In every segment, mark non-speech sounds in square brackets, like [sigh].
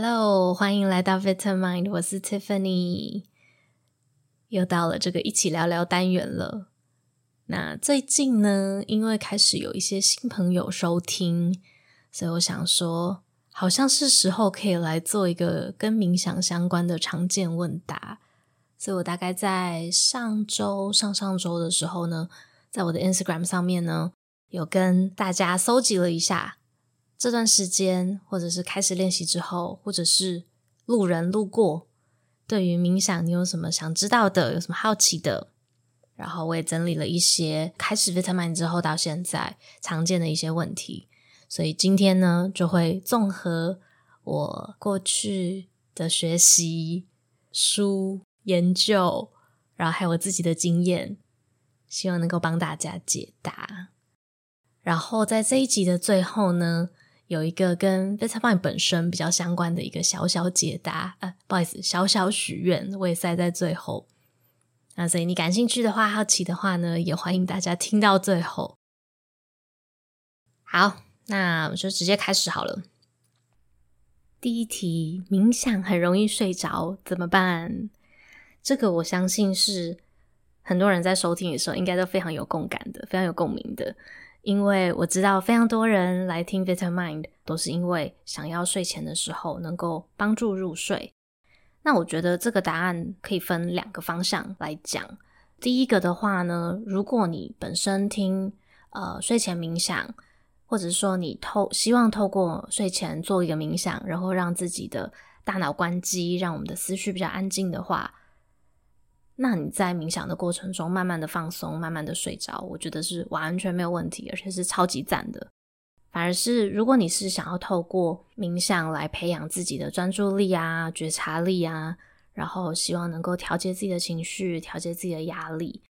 Hello，欢迎来到 Vitamind，我是 Tiffany，又到了这个一起聊聊单元了。那最近呢，因为开始有一些新朋友收听，所以我想说，好像是时候可以来做一个跟冥想相关的常见问答。所以我大概在上周、上上周的时候呢，在我的 Instagram 上面呢，有跟大家搜集了一下。这段时间，或者是开始练习之后，或者是路人路过，对于冥想，你有什么想知道的？有什么好奇的？然后我也整理了一些开始 vitamin 之后到现在常见的一些问题，所以今天呢，就会综合我过去的学习、书研究，然后还有我自己的经验，希望能够帮大家解答。然后在这一集的最后呢，有一个跟 Vitamind 本身比较相关的一个小小解答，呃，不好意思，小小许愿，我也塞在最后。那所以你感兴趣的话，好奇的话呢，也欢迎大家听到最后。好，那我就直接开始好了。第一题，冥想很容易睡着，怎么办？这个我相信是很多人在收听的时候，应该都非常有共感的，非常有共鸣的。因为我知道非常多人来听 Vitamind 都是因为想要睡前的时候能够帮助入睡。那我觉得这个答案可以分两个方向来讲。第一个的话呢，如果你本身听呃睡前冥想，或者说你透希望透过睡前做一个冥想，然后让自己的大脑关机，让我们的思绪比较安静的话。那你在冥想的过程中，慢慢的放松，慢慢的睡着，我觉得是完全没有问题，而且是超级赞的。反而是如果你是想要透过冥想来培养自己的专注力啊、觉察力啊，然后希望能够调节自己的情绪、调节自己的压力，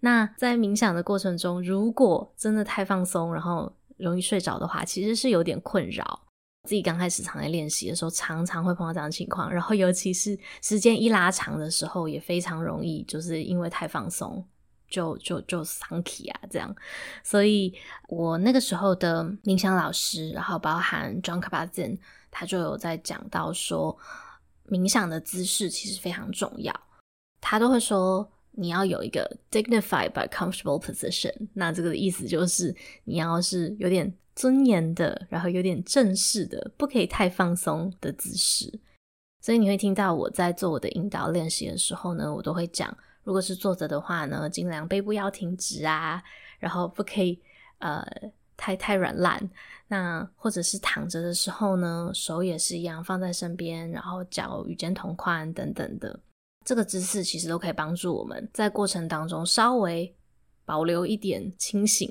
那在冥想的过程中，如果真的太放松，然后容易睡着的话，其实是有点困扰。自己刚开始常在练习的时候，常常会碰到这样的情况，然后尤其是时间一拉长的时候，也非常容易，就是因为太放松，就就就丧气啊这样。所以我那个时候的冥想老师，然后包含 John k a b a z i n 他就有在讲到说，冥想的姿势其实非常重要，他都会说。你要有一个 dignified but comfortable position，那这个意思就是你要是有点尊严的，然后有点正式的，不可以太放松的姿势。所以你会听到我在做我的引导练习的时候呢，我都会讲，如果是坐着的话呢，尽量背部要挺直啊，然后不可以呃太太软烂。那或者是躺着的时候呢，手也是一样放在身边，然后脚与肩同宽等等的。这个姿势其实都可以帮助我们在过程当中稍微保留一点清醒，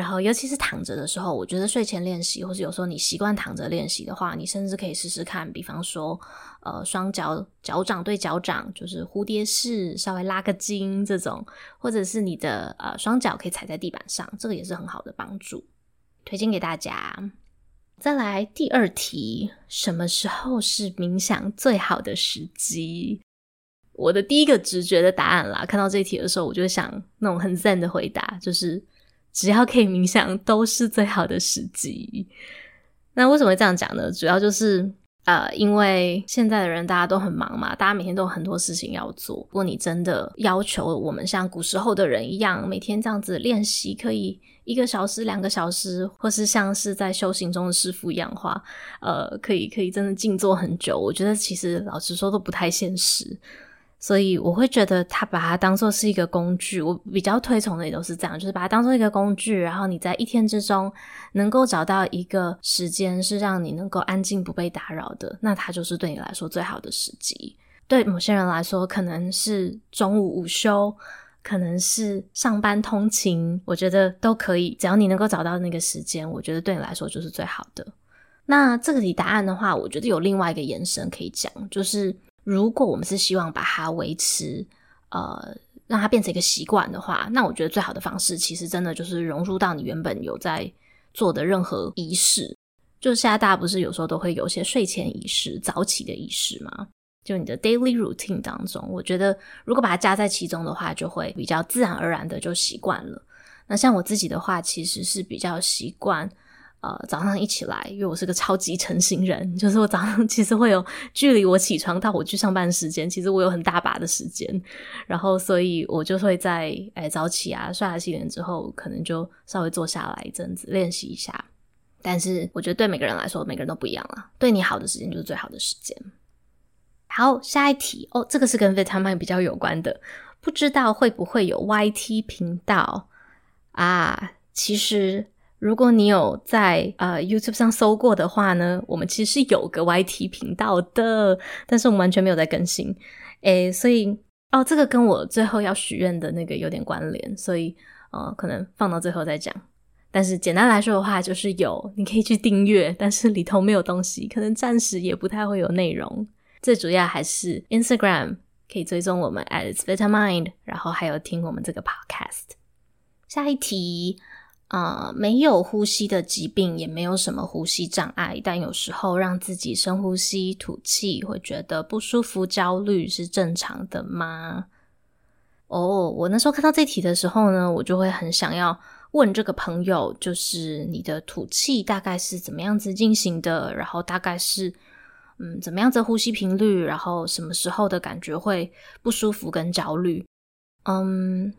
然后尤其是躺着的时候，我觉得睡前练习，或是有时候你习惯躺着练习的话，你甚至可以试试看，比方说，呃，双脚脚掌对脚掌，就是蝴蝶式，稍微拉个筋这种，或者是你的呃双脚可以踩在地板上，这个也是很好的帮助，推荐给大家。再来第二题，什么时候是冥想最好的时机？我的第一个直觉的答案啦，看到这一题的时候，我就想那种很 zen 的回答，就是只要可以冥想，都是最好的时机。那为什么会这样讲呢？主要就是呃，因为现在的人大家都很忙嘛，大家每天都有很多事情要做。如果你真的要求我们像古时候的人一样，每天这样子练习，可以一个小时、两个小时，或是像是在修行中的师傅一样话，呃，可以可以真的静坐很久。我觉得其实老实说都不太现实。所以我会觉得他把它当做是一个工具，我比较推崇的也都是这样，就是把它当做一个工具，然后你在一天之中能够找到一个时间是让你能够安静不被打扰的，那它就是对你来说最好的时机。对某些人来说，可能是中午午休，可能是上班通勤，我觉得都可以，只要你能够找到那个时间，我觉得对你来说就是最好的。那这个题答案的话，我觉得有另外一个延伸可以讲，就是。如果我们是希望把它维持，呃，让它变成一个习惯的话，那我觉得最好的方式其实真的就是融入到你原本有在做的任何仪式。就现在大家不是有时候都会有一些睡前仪式、早起的仪式吗？就你的 daily routine 当中，我觉得如果把它加在其中的话，就会比较自然而然的就习惯了。那像我自己的话，其实是比较习惯呃，早上一起来，因为我是个超级晨型人，就是我早上 [laughs] 其实会有距离我起床到我去上班时间，其实我有很大把的时间，然后所以我就会在哎早起啊，刷牙洗脸之后，可能就稍微坐下来一阵子练习一下。但是我觉得对每个人来说，每个人都不一样了，对你好的时间就是最好的时间。好，下一题哦，这个是跟 vitamin 比较有关的，不知道会不会有 YT 频道啊？其实。如果你有在呃 YouTube 上搜过的话呢，我们其实是有个 YT 频道的，但是我们完全没有在更新，诶，所以哦，这个跟我最后要许愿的那个有点关联，所以呃，可能放到最后再讲。但是简单来说的话，就是有你可以去订阅，但是里头没有东西，可能暂时也不太会有内容。最主要还是 Instagram 可以追踪我们 at its Vitamind，然后还有听我们这个 Podcast。下一题。啊、呃，没有呼吸的疾病，也没有什么呼吸障碍，但有时候让自己深呼吸、吐气，会觉得不舒服、焦虑，是正常的吗？哦，我那时候看到这题的时候呢，我就会很想要问这个朋友，就是你的吐气大概是怎么样子进行的，然后大概是嗯怎么样子呼吸频率，然后什么时候的感觉会不舒服跟焦虑？嗯。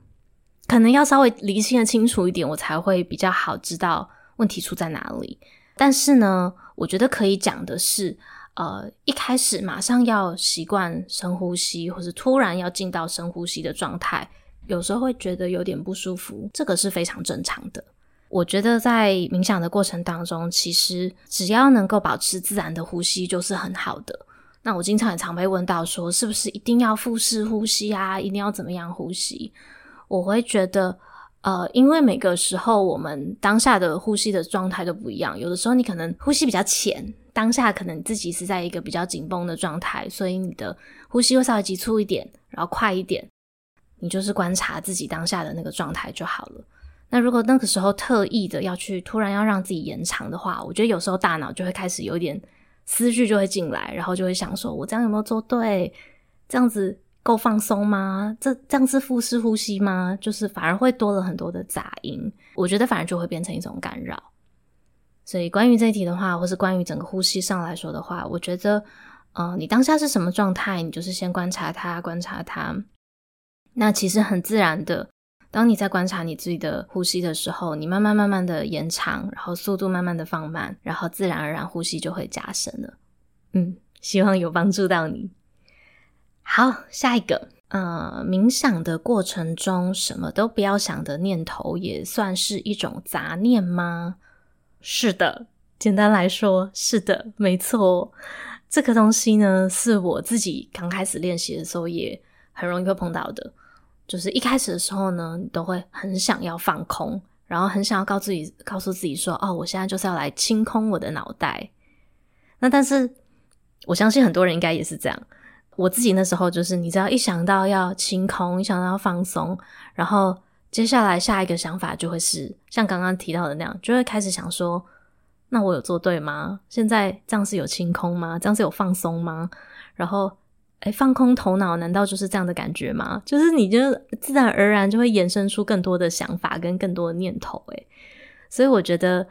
可能要稍微理清的清楚一点，我才会比较好知道问题出在哪里。但是呢，我觉得可以讲的是，呃，一开始马上要习惯深呼吸，或是突然要进到深呼吸的状态，有时候会觉得有点不舒服，这个是非常正常的。我觉得在冥想的过程当中，其实只要能够保持自然的呼吸，就是很好的。那我经常也常被问到说，是不是一定要腹式呼吸啊？一定要怎么样呼吸？我会觉得，呃，因为每个时候我们当下的呼吸的状态都不一样，有的时候你可能呼吸比较浅，当下可能自己是在一个比较紧绷的状态，所以你的呼吸会稍微急促一点，然后快一点，你就是观察自己当下的那个状态就好了。那如果那个时候特意的要去突然要让自己延长的话，我觉得有时候大脑就会开始有点思绪就会进来，然后就会想说，我这样有没有做对？这样子。够放松吗？这这样是腹式呼吸吗？就是反而会多了很多的杂音，我觉得反而就会变成一种干扰。所以关于这一题的话，或是关于整个呼吸上来说的话，我觉得，呃，你当下是什么状态，你就是先观察它，观察它。那其实很自然的，当你在观察你自己的呼吸的时候，你慢慢慢慢的延长，然后速度慢慢的放慢，然后自然而然呼吸就会加深了。嗯，希望有帮助到你。好，下一个，呃，冥想的过程中什么都不要想的念头，也算是一种杂念吗？是的，简单来说，是的，没错。这个东西呢，是我自己刚开始练习的时候也很容易会碰到的。就是一开始的时候呢，你都会很想要放空，然后很想要告自己，告诉自己说：“哦，我现在就是要来清空我的脑袋。”那但是，我相信很多人应该也是这样。我自己那时候就是，你只要一想到要清空，一想到要放松，然后接下来下一个想法就会是像刚刚提到的那样，就会开始想说：那我有做对吗？现在这样是有清空吗？这样是有放松吗？然后，诶，放空头脑，难道就是这样的感觉吗？就是你就自然而然就会衍生出更多的想法跟更多的念头，诶，所以我觉得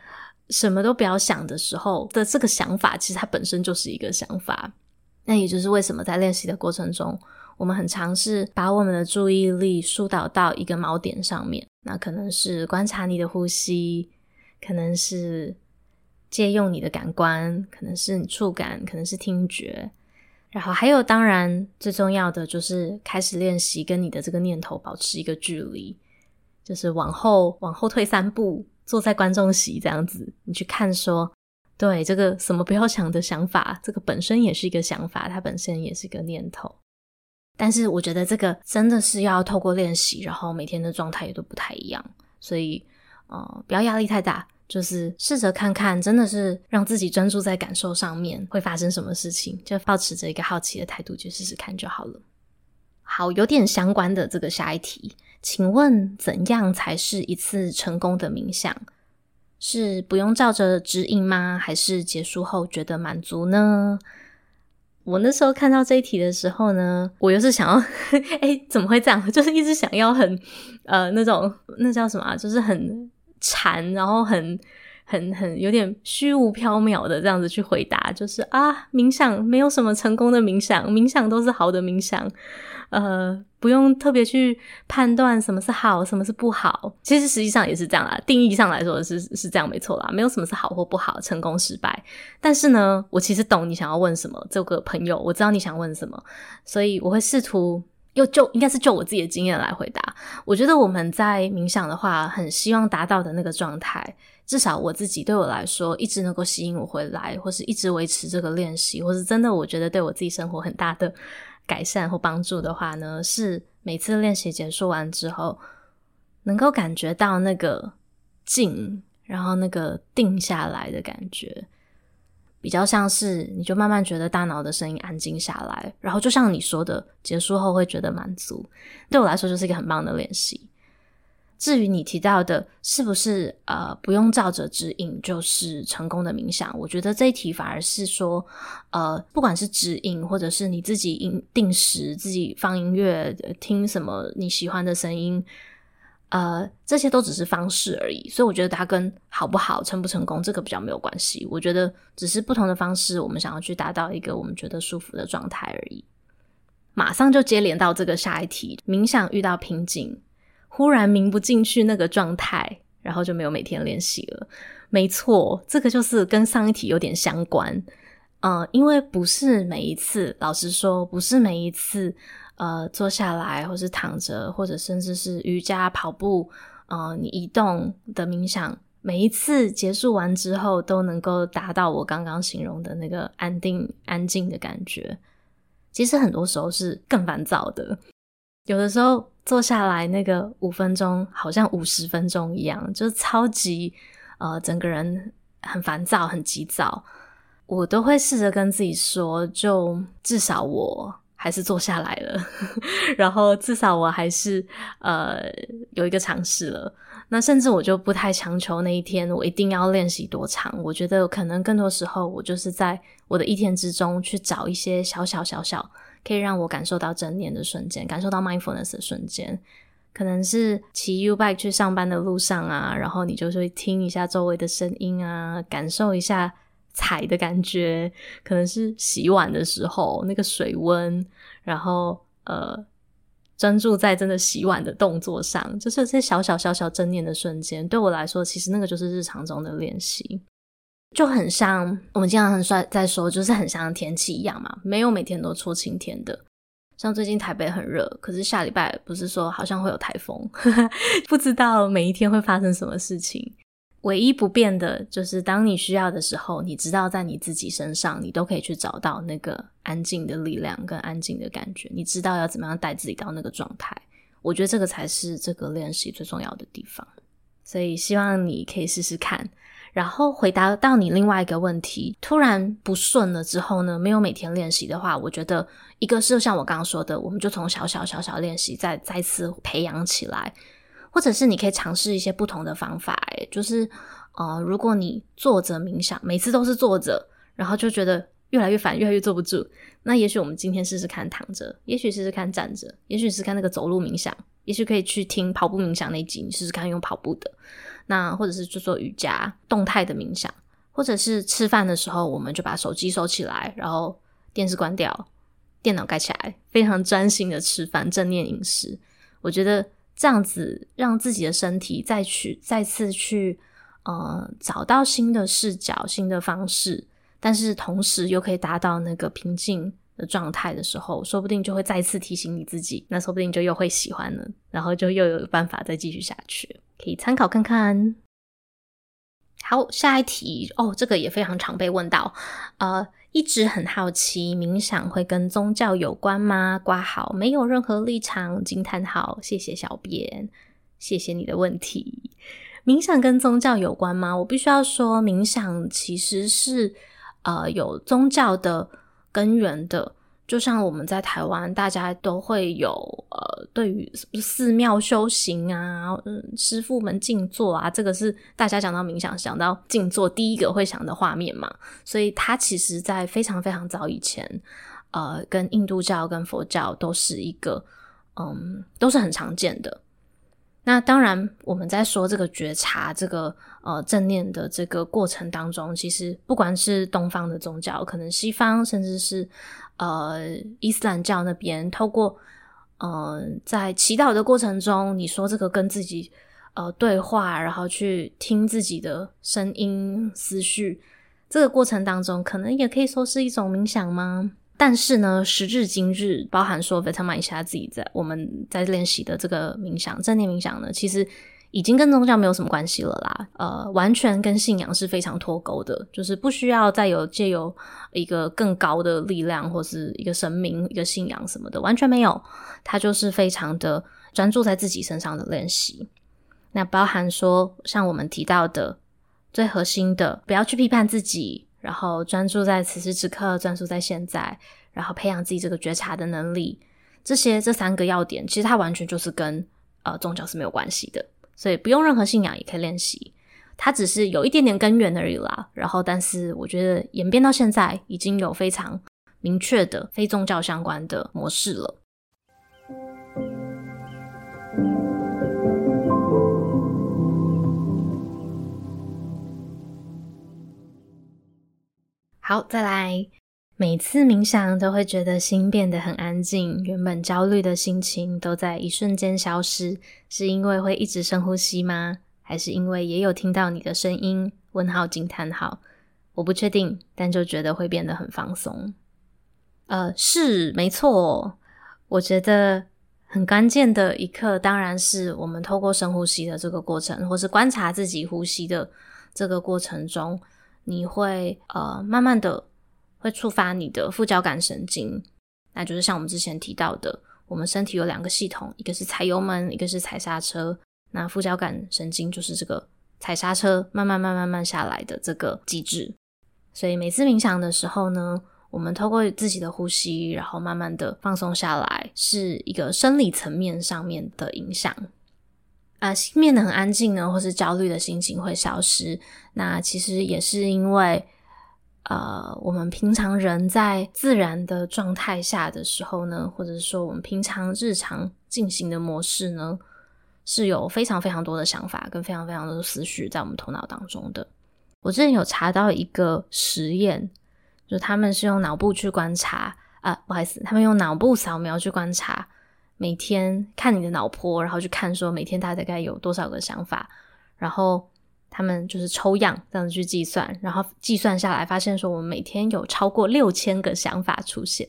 什么都不要想的时候的这个想法，其实它本身就是一个想法。那也就是为什么在练习的过程中，我们很尝试把我们的注意力疏导到一个锚点上面。那可能是观察你的呼吸，可能是借用你的感官，可能是你触感，可能是听觉。然后还有，当然最重要的就是开始练习跟你的这个念头保持一个距离，就是往后往后退三步，坐在观众席这样子，你去看说。对，这个什么不要想的想法，这个本身也是一个想法，它本身也是一个念头。但是我觉得这个真的是要透过练习，然后每天的状态也都不太一样，所以呃，不要压力太大，就是试着看看，真的是让自己专注在感受上面会发生什么事情，就抱持着一个好奇的态度去试试看就好了。好，有点相关的这个下一题，请问怎样才是一次成功的冥想？是不用照着指引吗？还是结束后觉得满足呢？我那时候看到这一题的时候呢，我又是想要，诶，怎么会这样？[laughs] 就是一直想要很呃那种那叫什么？就是很馋，然后很很很有点虚无缥缈的这样子去回答，就是啊，冥想没有什么成功的冥想，冥想都是好的冥想。呃，不用特别去判断什么是好，什么是不好。其实实际上也是这样啦，定义上来说是是这样没错啦，没有什么是好或不好，成功失败。但是呢，我其实懂你想要问什么，这个朋友，我知道你想问什么，所以我会试图又就应该是就我自己的经验来回答。我觉得我们在冥想的话，很希望达到的那个状态，至少我自己对我来说，一直能够吸引我回来，或是一直维持这个练习，或是真的我觉得对我自己生活很大的。改善或帮助的话呢，是每次练习结束完之后，能够感觉到那个静，然后那个定下来的感觉，比较像是你就慢慢觉得大脑的声音安静下来，然后就像你说的，结束后会觉得满足。对我来说，就是一个很棒的练习。至于你提到的，是不是呃不用照着指引就是成功的冥想？我觉得这一题反而是说，呃，不管是指引，或者是你自己定定时自己放音乐，听什么你喜欢的声音，呃，这些都只是方式而已。所以我觉得它跟好不好、成不成功这个比较没有关系。我觉得只是不同的方式，我们想要去达到一个我们觉得舒服的状态而已。马上就接连到这个下一题：冥想遇到瓶颈。忽然冥不进去那个状态，然后就没有每天练习了。没错，这个就是跟上一题有点相关。嗯、呃，因为不是每一次，老实说，不是每一次，呃，坐下来或是躺着，或者甚至是瑜伽、跑步，呃，你移动的冥想，每一次结束完之后，都能够达到我刚刚形容的那个安定、安静的感觉。其实很多时候是更烦躁的。有的时候坐下来，那个五分钟好像五十分钟一样，就是超级呃，整个人很烦躁、很急躁。我都会试着跟自己说，就至少我还是坐下来了，[laughs] 然后至少我还是呃有一个尝试了。那甚至我就不太强求那一天我一定要练习多长。我觉得可能更多时候，我就是在我的一天之中去找一些小小小小。可以让我感受到正念的瞬间，感受到 mindfulness 的瞬间，可能是骑 U bike 去上班的路上啊，然后你就会听一下周围的声音啊，感受一下踩的感觉，可能是洗碗的时候那个水温，然后呃专注在真的洗碗的动作上，就是这小小小小正念的瞬间，对我来说，其实那个就是日常中的练习。就很像我们经常很帅在说，就是很像天气一样嘛，没有每天都出晴天的。像最近台北很热，可是下礼拜不是说好像会有台风，[laughs] 不知道每一天会发生什么事情。唯一不变的就是，当你需要的时候，你知道在你自己身上，你都可以去找到那个安静的力量跟安静的感觉。你知道要怎么样带自己到那个状态。我觉得这个才是这个练习最重要的地方。所以希望你可以试试看。然后回答到你另外一个问题，突然不顺了之后呢，没有每天练习的话，我觉得一个是像我刚刚说的，我们就从小小小小练习再再次培养起来，或者是你可以尝试一些不同的方法，诶，就是呃，如果你坐着冥想，每次都是坐着，然后就觉得越来越烦，越来越坐不住，那也许我们今天试试看躺着，也许试试看站着，也许试试看那个走路冥想，也许可以去听跑步冥想那集，你试试看用跑步的。那或者是就做瑜伽动态的冥想，或者是吃饭的时候，我们就把手机收起来，然后电视关掉，电脑盖起来，非常专心的吃饭，正念饮食。我觉得这样子让自己的身体再去再次去呃找到新的视角、新的方式，但是同时又可以达到那个平静的状态的时候，说不定就会再次提醒你自己，那说不定就又会喜欢了，然后就又有办法再继续下去。可以参考看看。好，下一题哦，这个也非常常被问到。呃，一直很好奇，冥想会跟宗教有关吗？挂号，没有任何立场。惊叹号，谢谢小编，谢谢你的问题。冥想跟宗教有关吗？我必须要说，冥想其实是呃有宗教的根源的。就像我们在台湾，大家都会有呃，对于寺庙修行啊，嗯，师父们静坐啊，这个是大家讲到冥想，想到静坐，第一个会想的画面嘛。所以它其实，在非常非常早以前，呃，跟印度教跟佛教都是一个，嗯，都是很常见的。那当然，我们在说这个觉察、这个呃正念的这个过程当中，其实不管是东方的宗教，可能西方，甚至是呃伊斯兰教那边，透过呃在祈祷的过程中，你说这个跟自己呃对话，然后去听自己的声音、思绪，这个过程当中，可能也可以说是一种冥想吗？但是呢，时至今日，包含说 Vitamind 下自己在我们在练习的这个冥想、正念冥想呢，其实已经跟宗教没有什么关系了啦。呃，完全跟信仰是非常脱钩的，就是不需要再有借由一个更高的力量或是一个神明、一个信仰什么的，完全没有。它就是非常的专注在自己身上的练习。那包含说，像我们提到的最核心的，不要去批判自己。然后专注在此时此刻，专注在现在，然后培养自己这个觉察的能力，这些这三个要点，其实它完全就是跟呃宗教是没有关系的，所以不用任何信仰也可以练习，它只是有一点点根源而已啦。然后，但是我觉得演变到现在，已经有非常明确的非宗教相关的模式了。好，再来。每次冥想都会觉得心变得很安静，原本焦虑的心情都在一瞬间消失，是因为会一直深呼吸吗？还是因为也有听到你的声音？问号惊叹号，我不确定，但就觉得会变得很放松。呃，是没错，我觉得很关键的一刻，当然是我们透过深呼吸的这个过程，或是观察自己呼吸的这个过程中。你会呃慢慢的会触发你的副交感神经，那就是像我们之前提到的，我们身体有两个系统，一个是踩油门，一个是踩刹车。那副交感神经就是这个踩刹车，慢慢慢慢慢下来的这个机制。所以每次冥想的时候呢，我们透过自己的呼吸，然后慢慢的放松下来，是一个生理层面上面的影响。啊，心变得很安静呢，或是焦虑的心情会消失。那其实也是因为，呃，我们平常人在自然的状态下的时候呢，或者说我们平常日常进行的模式呢，是有非常非常多的想法跟非常非常多的思绪在我们头脑当中的。我之前有查到一个实验，就他们是用脑部去观察，啊、不好意思，他们用脑部扫描去观察。每天看你的脑波，然后去看说每天大概有多少个想法，然后他们就是抽样这样子去计算，然后计算下来发现说我们每天有超过六千个想法出现。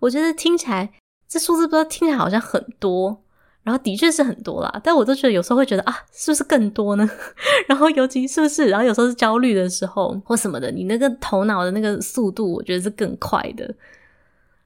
我觉得听起来这数字不知道听起来好像很多，然后的确是很多啦，但我都觉得有时候会觉得啊，是不是更多呢？[laughs] 然后尤其是不是，然后有时候是焦虑的时候或什么的，你那个头脑的那个速度，我觉得是更快的。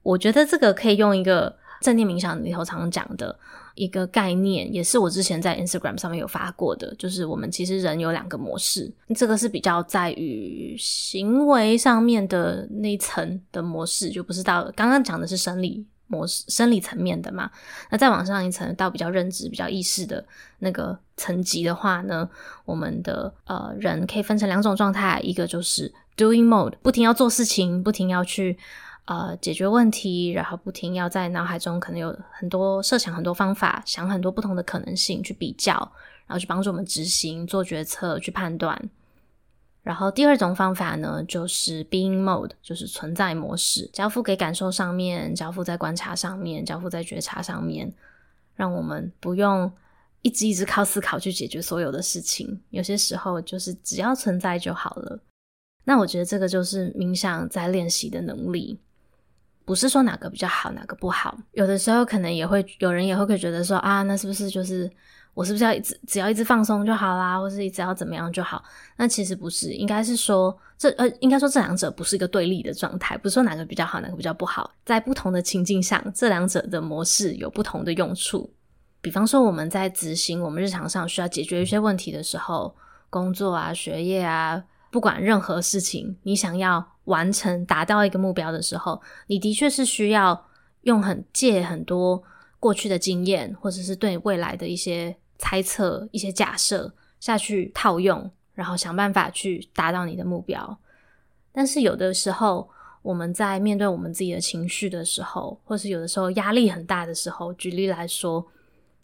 我觉得这个可以用一个。正念冥想里头常常讲的一个概念，也是我之前在 Instagram 上面有发过的，就是我们其实人有两个模式，这个是比较在于行为上面的那一层的模式，就不是到刚刚讲的是生理模式、生理层面的嘛。那再往上一层，到比较认知、比较意识的那个层级的话呢，我们的呃人可以分成两种状态，一个就是 doing mode，不停要做事情，不停要去。呃，解决问题，然后不停要在脑海中可能有很多设想很多方法，想很多不同的可能性去比较，然后去帮助我们执行、做决策、去判断。然后第二种方法呢，就是 being mode，就是存在模式，交付给感受上面，交付在观察上面，交付在觉察上面，让我们不用一直一直靠思考去解决所有的事情，有些时候就是只要存在就好了。那我觉得这个就是冥想在练习的能力。不是说哪个比较好，哪个不好。有的时候可能也会有人也会会觉得说啊，那是不是就是我是不是要一直只要一直放松就好啦，或是一直要怎么样就好？那其实不是，应该是说这呃，应该说这两者不是一个对立的状态，不是说哪个比较好，哪个比较不好。在不同的情境下，这两者的模式有不同的用处。比方说我们在执行我们日常上需要解决一些问题的时候，工作啊、学业啊。不管任何事情，你想要完成、达到一个目标的时候，你的确是需要用很借很多过去的经验，或者是对未来的一些猜测、一些假设下去套用，然后想办法去达到你的目标。但是有的时候，我们在面对我们自己的情绪的时候，或是有的时候压力很大的时候，举例来说，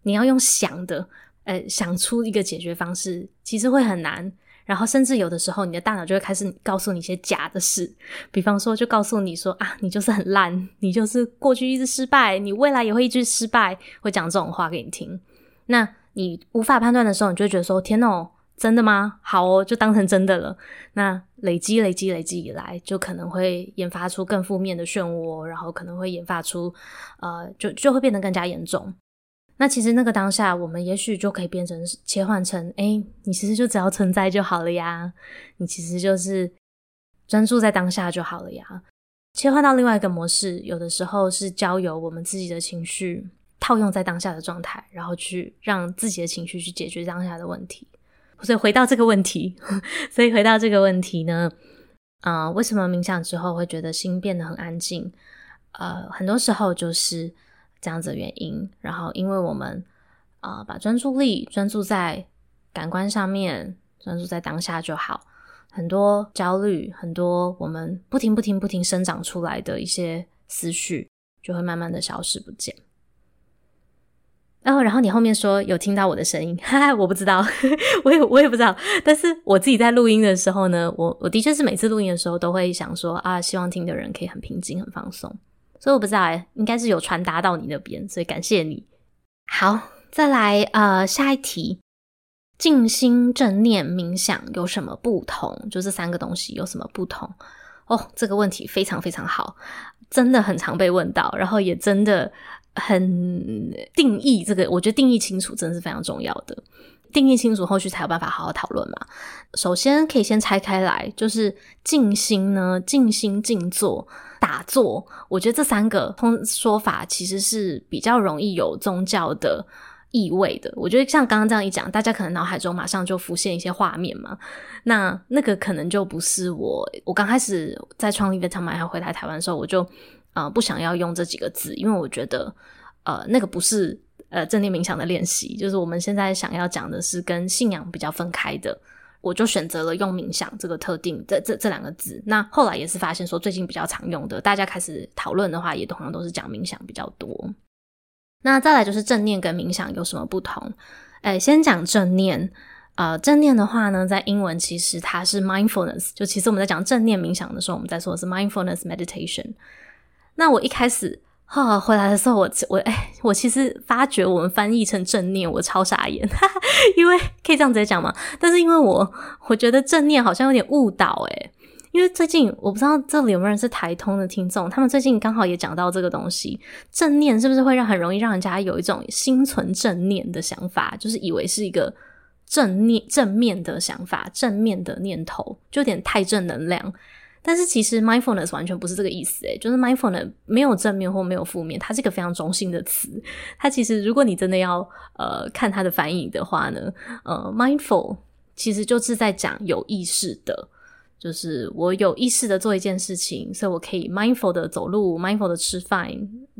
你要用想的。呃，想出一个解决方式，其实会很难。然后，甚至有的时候，你的大脑就会开始告诉你一些假的事，比方说，就告诉你说啊，你就是很烂，你就是过去一直失败，你未来也会一直失败，会讲这种话给你听。那你无法判断的时候，你就会觉得说，天哦，真的吗？好哦，就当成真的了。那累积、累积、累积以来，就可能会研发出更负面的漩涡，然后可能会研发出，呃，就就会变得更加严重。那其实那个当下，我们也许就可以变成切换成，诶，你其实就只要存在就好了呀，你其实就是专注在当下就好了呀。切换到另外一个模式，有的时候是交由我们自己的情绪套用在当下的状态，然后去让自己的情绪去解决当下的问题。所以回到这个问题，[laughs] 所以回到这个问题呢，啊、为什么冥想之后会觉得心变得很安静？呃，很多时候就是。这样子的原因，然后因为我们啊、把专注力专注在感官上面，专注在当下就好。很多焦虑，很多我们不停、不停、不停生长出来的一些思绪，就会慢慢的消失不见。然后，然后你后面说有听到我的声音，哈哈，我不知道，[laughs] 我也我也不知道。但是我自己在录音的时候呢，我我的确是每次录音的时候都会想说啊，希望听的人可以很平静、很放松。所以我不知道诶，应该是有传达到你那边，所以感谢你。好，再来呃，下一题，静心、正念、冥想有什么不同？就这三个东西有什么不同？哦，这个问题非常非常好，真的很常被问到，然后也真的很定义这个，我觉得定义清楚真的是非常重要的。定义清楚，后续才有办法好好讨论嘛。首先可以先拆开来，就是静心呢，静心静坐、打坐，我觉得这三个通说法其实是比较容易有宗教的意味的。我觉得像刚刚这样一讲，大家可能脑海中马上就浮现一些画面嘛。那那个可能就不是我，我刚开始在创立 Vitamind 还回来台湾的时候，我就呃不想要用这几个字，因为我觉得呃那个不是。呃，正念冥想的练习，就是我们现在想要讲的是跟信仰比较分开的，我就选择了用冥想这个特定这这这两个字。那后来也是发现说，最近比较常用的，大家开始讨论的话，也通常都是讲冥想比较多。那再来就是正念跟冥想有什么不同？诶，先讲正念。呃，正念的话呢，在英文其实它是 mindfulness，就其实我们在讲正念冥想的时候，我们在说的是 mindfulness meditation。那我一开始。哈、回来的时候我我哎，我其实发觉我们翻译成正念，我超傻眼，哈哈，因为可以这样直接讲嘛。但是因为我我觉得正念好像有点误导诶，因为最近我不知道这里有没有人是台通的听众，他们最近刚好也讲到这个东西，正念是不是会让很容易让人家有一种心存正念的想法，就是以为是一个正念正面的想法，正面的念头，就有点太正能量。但是其实 mindfulness 完全不是这个意思，诶，就是 mindfulness 没有正面或没有负面，它是一个非常中性的词。它其实如果你真的要呃看它的翻译的话呢，呃，mindful 其实就是在讲有意识的，就是我有意识的做一件事情，所以我可以 mindful 的走路，mindful 的吃饭，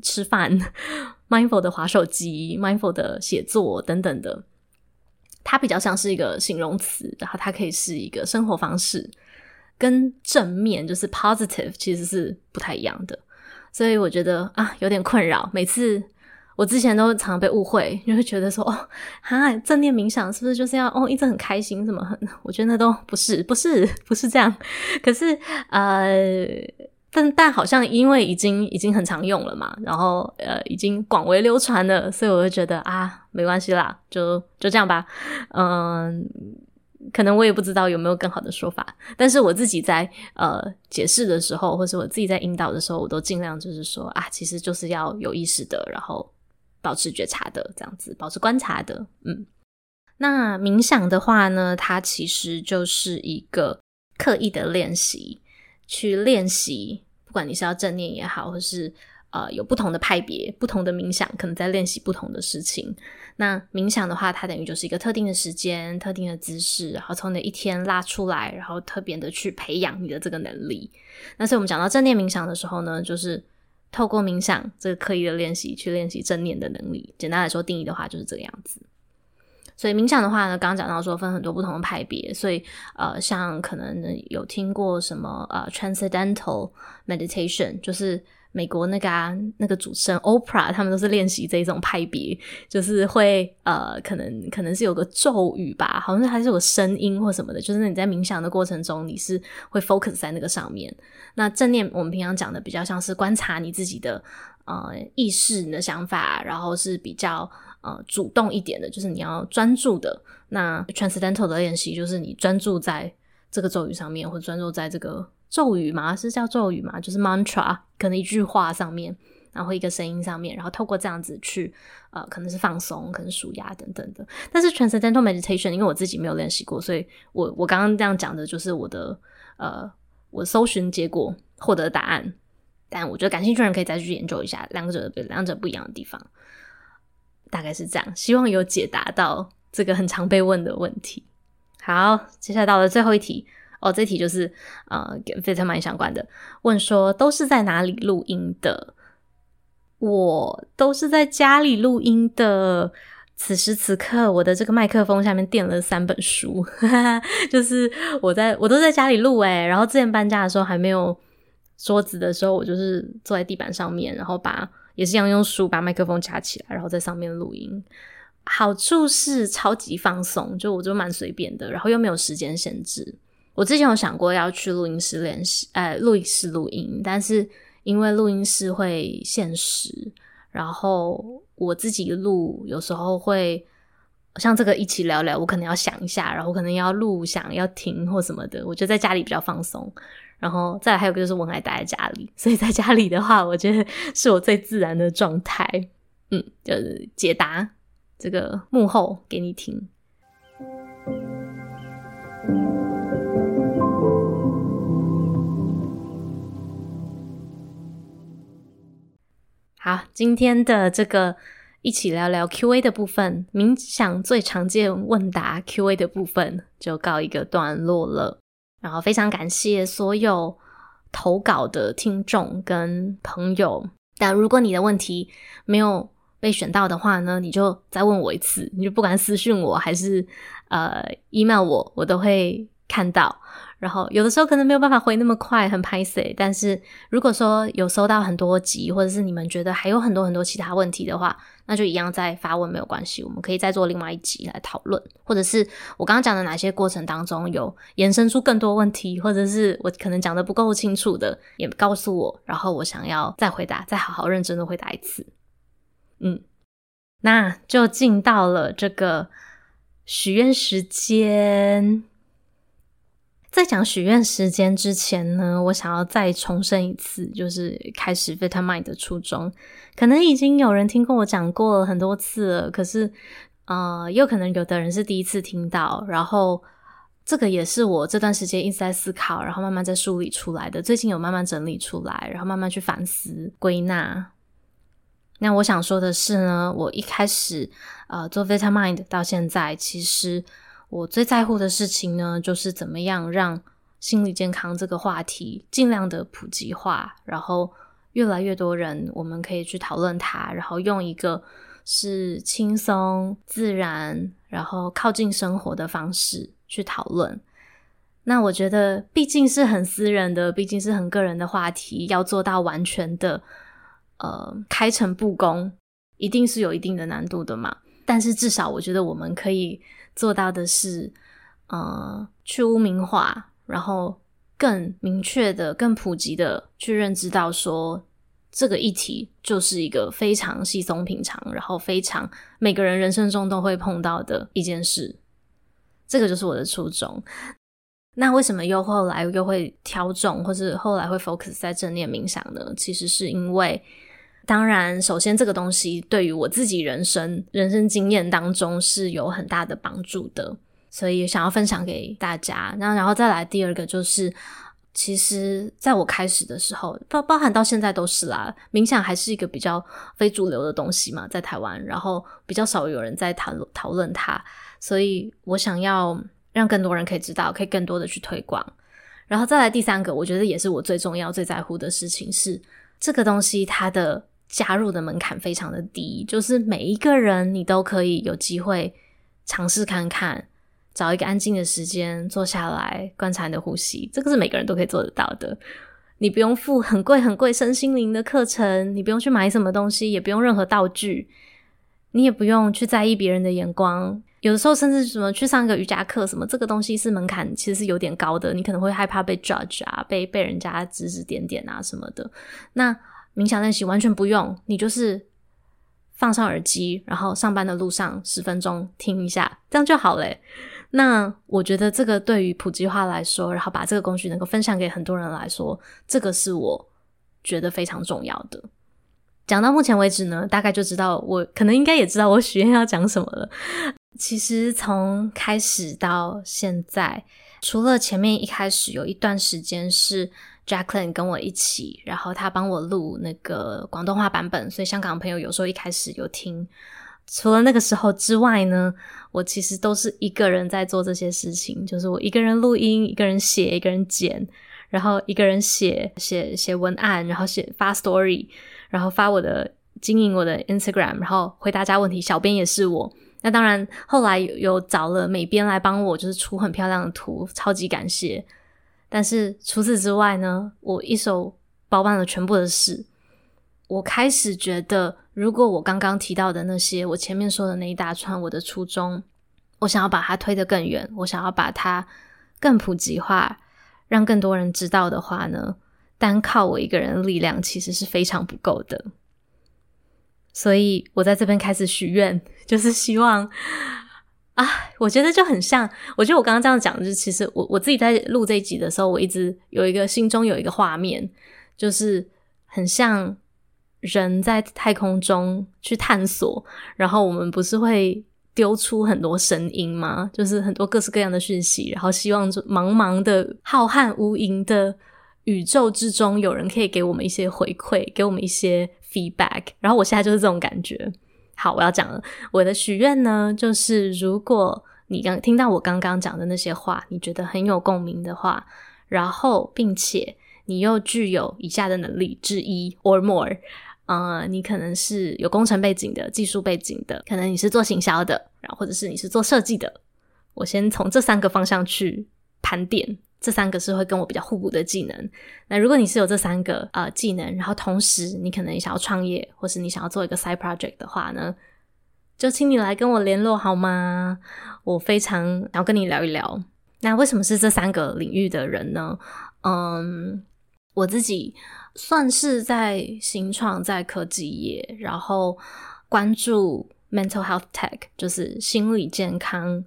吃饭，[laughs] mindful 的划手机，mindful 的写作等等的。它比较像是一个形容词，然后它可以是一个生活方式。跟正面就是 positive 其实是不太一样的，所以我觉得啊有点困扰。每次我之前都常常被误会，就会觉得说哦哈正念冥想是不是就是要哦一直很开心什么很？[laughs] 我觉得那都不是，不是不是这样。可是呃，但但好像因为已经已经很常用了嘛，然后呃已经广为流传了，所以我就觉得啊没关系啦，就就这样吧，嗯。可能我也不知道有没有更好的说法，但是我自己在呃解释的时候，或是我自己在引导的时候，我都尽量就是说啊，其实就是要有意识的，然后保持觉察的这样子，保持观察的。嗯，那冥想的话呢，它其实就是一个刻意的练习，去练习，不管你是要正念也好，或是。呃，有不同的派别，不同的冥想，可能在练习不同的事情。那冥想的话，它等于就是一个特定的时间、特定的姿势，然后从你的一天拉出来，然后特别的去培养你的这个能力。那所以我们讲到正念冥想的时候呢，就是透过冥想这个刻意的练习，去练习正念的能力。简单来说，定义的话就是这个样子。所以冥想的话呢，刚刚讲到说分很多不同的派别，所以呃，像可能有听过什么呃，Transcendental Meditation，就是。美国那个，那个主持人 Oprah，他们都是练习这一种派别，就是会呃，可能可能是有个咒语吧，好像还是有个声音或什么的，就是你在冥想的过程中，你是会 focus 在那个上面。那正念我们平常讲的比较像是观察你自己的呃意识、你的想法，然后是比较呃主动一点的，就是你要专注的。那 Transcendental 的练习就是你专注在这个咒语上面，或者专注在这个。咒语嘛？是叫咒语嘛？就是 mantra，可能一句话上面，然后一个声音上面，然后透过这样子去，呃，可能是放松，可能数压等等的。但是 transcendental meditation，因为我自己没有练习过，所以我我刚刚这样讲的就是我的呃，我搜寻结果获得的答案。但我觉得感兴趣的人可以再去研究一下两者两者不一样的地方，大概是这样。希望有解答到这个很常被问的问题。好，接下来到了最后一题。哦，这题就是呃跟 Vitamind 相关的，问说都是在哪里录音的？我都是在家里录音的。此时此刻，我的这个麦克风下面垫了三本书，[laughs] 就是我在我都在家里录诶。然后之前搬家的时候还没有桌子的时候，我就是坐在地板上面，然后把也是一样用书把麦克风夹起来，然后在上面录音。好处是超级放松，就我就蛮随便的，然后又没有时间限制。我之前有想过要去录音室练习，呃，录音室录音，但是因为录音室会限时，然后我自己录有时候会像这个一起聊聊，我可能要想一下，然后可能要录、想要停或什么的。我觉得在家里比较放松，然后再来还有个就是我爱待在家里，所以在家里的话，我觉得是我最自然的状态。嗯，就是解答这个幕后给你听。好，今天的这个一起聊聊 Q&A 的部分，冥想最常见问答 Q&A 的部分就告一个段落了。然后非常感谢所有投稿的听众跟朋友。但如果你的问题没有被选到的话呢，你就再问我一次，你就不管私信我还是呃 email 我，我都会看到。然后有的时候可能没有办法回那么快，很拍谢。但是如果说有收到很多集，或者是你们觉得还有很多很多其他问题的话，那就一样再发问没有关系，我们可以再做另外一集来讨论。或者是我刚刚讲的哪些过程当中有延伸出更多问题，或者是我可能讲的不够清楚的，也告诉我，然后我想要再回答，再好好认真的回答一次。嗯，那就进到了这个许愿时间。在讲许愿时间之前呢，我想要再重申一次，就是开始 Vitamind 的初衷。可能已经有人听过我讲过了很多次了，可是，呃，又可能有的人是第一次听到。然后，这个也是我这段时间一直在思考，然后慢慢在梳理出来的。最近有慢慢整理出来，然后慢慢去反思归纳。那我想说的是呢，我一开始呃做 Vitamind 到现在，其实。我最在乎的事情呢，就是怎么样让心理健康这个话题尽量的普及化，然后越来越多人我们可以去讨论它，然后用一个是轻松自然，然后靠近生活的方式去讨论。那我觉得毕竟是很私人的，毕竟是很个人的话题，要做到完全的呃开诚布公，一定是有一定的难度的嘛。但是至少我觉得我们可以。做到的是，呃，去污名化，然后更明确的、更普及的去认知到说，这个议题就是一个非常稀松平常，然后非常每个人人生中都会碰到的一件事。这个就是我的初衷。那为什么又后来又会挑中，或是后来会 focus 在正念冥想呢？其实是因为。当然，首先这个东西对于我自己人生人生经验当中是有很大的帮助的，所以想要分享给大家。那然后再来第二个就是，其实在我开始的时候，包包含到现在都是啦，冥想还是一个比较非主流的东西嘛，在台湾，然后比较少有人在谈讨论它，所以我想要让更多人可以知道，可以更多的去推广。然后再来第三个，我觉得也是我最重要、最在乎的事情是这个东西它的。加入的门槛非常的低，就是每一个人你都可以有机会尝试看看，找一个安静的时间坐下来观察你的呼吸，这个是每个人都可以做得到的。你不用付很贵很贵身心灵的课程，你不用去买什么东西，也不用任何道具，你也不用去在意别人的眼光。有的时候甚至什么去上个瑜伽课什么，这个东西是门槛其实是有点高的，你可能会害怕被 judge 啊，被被人家指指点点啊什么的。那冥想练习完全不用，你就是放上耳机，然后上班的路上十分钟听一下，这样就好嘞。那我觉得这个对于普及化来说，然后把这个工具能够分享给很多人来说，这个是我觉得非常重要的。讲到目前为止呢，大概就知道我可能应该也知道我许愿要讲什么了。其实从开始到现在，除了前面一开始有一段时间是 Jacqueline 跟我一起，然后他帮我录那个广东话版本，所以香港朋友有时候一开始有听。除了那个时候之外呢，我其实都是一个人在做这些事情，就是我一个人录音，一个人写，一个人剪，然后一个人写写写文案，然后写发 story，然后发我的经营我的 Instagram，然后回大家问题，小编也是我。那当然后来有，有找了美编来帮我，就是出很漂亮的图，超级感谢。但是除此之外呢，我一手包办了全部的事。我开始觉得，如果我刚刚提到的那些，我前面说的那一大串，我的初衷，我想要把它推得更远，我想要把它更普及化，让更多人知道的话呢，单靠我一个人的力量其实是非常不够的。所以我在这边开始许愿，[laughs] 就是希望啊，我觉得就很像，我觉得我刚刚这样讲，就是其实我我自己在录这一集的时候，我一直有一个心中有一个画面，就是很像。人在太空中去探索，然后我们不是会丢出很多声音吗？就是很多各式各样的讯息，然后希望就茫茫的浩瀚无垠的宇宙之中，有人可以给我们一些回馈，给我们一些 feedback。然后我现在就是这种感觉。好，我要讲了，我的许愿呢，就是如果你刚听到我刚刚讲的那些话，你觉得很有共鸣的话，然后并且你又具有以下的能力之一 or more。呃，你可能是有工程背景的、技术背景的，可能你是做行销的，然后或者是你是做设计的。我先从这三个方向去盘点，这三个是会跟我比较互补的技能。那如果你是有这三个呃技能，然后同时你可能想要创业，或是你想要做一个 side project 的话呢，就请你来跟我联络好吗？我非常想要跟你聊一聊。那为什么是这三个领域的人呢？嗯，我自己。算是在新创，在科技业，然后关注 mental health tech，就是心理健康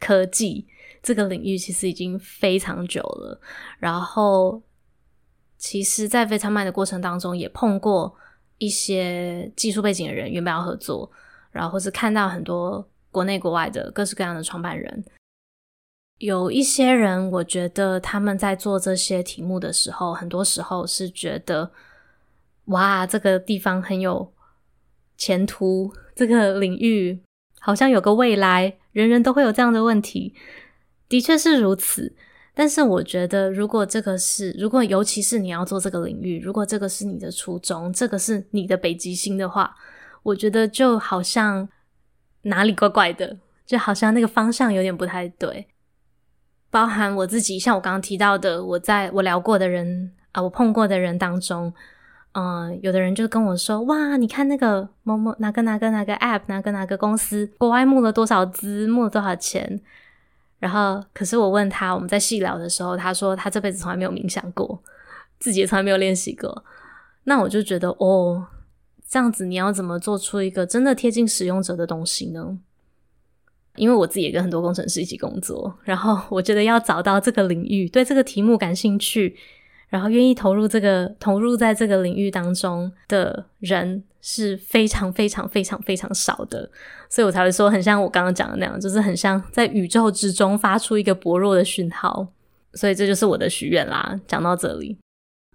科技这个领域，其实已经非常久了。然后，其实，在非常慢的过程当中，也碰过一些技术背景的人，原本要合作，然后或是看到很多国内国外的各式各样的创办人。有一些人，我觉得他们在做这些题目的时候，很多时候是觉得，哇，这个地方很有前途，这个领域好像有个未来，人人都会有这样的问题。的确是如此，但是我觉得，如果这个是，如果尤其是你要做这个领域，如果这个是你的初衷，这个是你的北极星的话，我觉得就好像哪里怪怪的，就好像那个方向有点不太对。包含我自己，像我刚刚提到的，我在我聊过的人啊，我碰过的人当中，嗯、有的人就跟我说：“哇，你看那个某某哪个哪个哪个 app，哪个哪个公司，国外募了多少资，募了多少钱。”然后，可是我问他，我们在细聊的时候，他说他这辈子从来没有冥想过，自己也从来没有练习过。那我就觉得，哦，这样子你要怎么做出一个真的贴近使用者的东西呢？因为我自己也跟很多工程师一起工作，然后我觉得要找到这个领域，对这个题目感兴趣，然后愿意投入这个投入在这个领域当中的人是非常非常非常非常少的，所以我才会说很像我刚刚讲的那样，就是很像在宇宙之中发出一个薄弱的讯号，所以这就是我的许愿啦。讲到这里。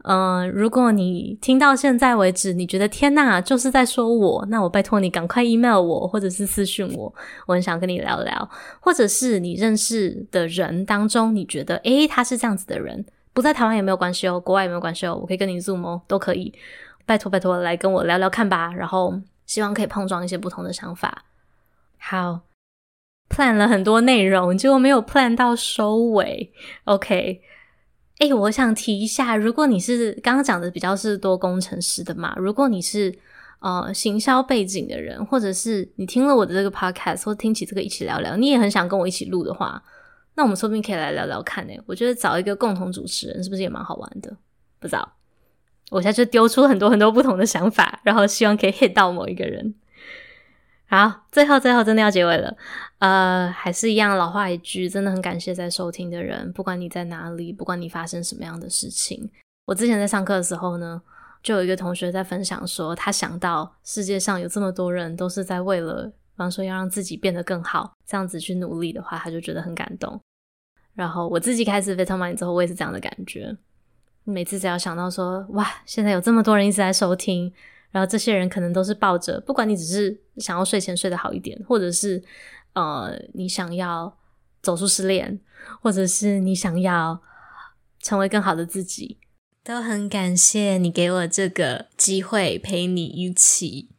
嗯、如果你听到现在为止，你觉得天呐，就是在说我，那我拜托你赶快 email 我，或者是私讯我，我很想跟你聊聊。或者是你认识的人当中，你觉得诶，他是这样子的人，不在台湾也没有关系哦，国外也没有关系哦，我可以跟你 zoom 哦，都可以。拜托拜托，来跟我聊聊看吧。然后希望可以碰撞一些不同的想法。好，plan 了很多内容，结果没有 plan 到收尾。OK。诶，我想提一下，如果你是刚刚讲的比较是多工程师的嘛，如果你是呃行销背景的人，或者是你听了我的这个 podcast 或听起这个一起聊聊，你也很想跟我一起录的话，那我们说不定可以来聊聊看呢，我觉得找一个共同主持人是不是也蛮好玩的？不知道，我现在就丢出很多很多不同的想法，然后希望可以 hit 到某一个人。好，最后最后真的要结尾了，呃，还是一样老话一句，真的很感谢在收听的人，不管你在哪里，不管你发生什么样的事情。我之前在上课的时候呢，就有一个同学在分享说，他想到世界上有这么多人都是在为了，比方说要让自己变得更好，这样子去努力的话，他就觉得很感动。然后我自己开始 Vitamind 之后，我也是这样的感觉。每次只要想到说，哇，现在有这么多人一直在收听。然后这些人可能都是抱着，不管你只是想要睡前睡得好一点，或者是呃你想要走出失恋，或者是你想要成为更好的自己，都很感谢你给我这个机会陪你一起。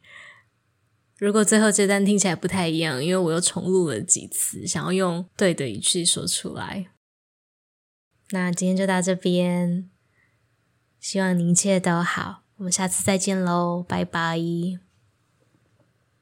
如果最后这段听起来不太一样，因为我又重录了几次，想要用对的语气说出来。那今天就到这边，希望你一切都好。我们下次再见喽，拜拜。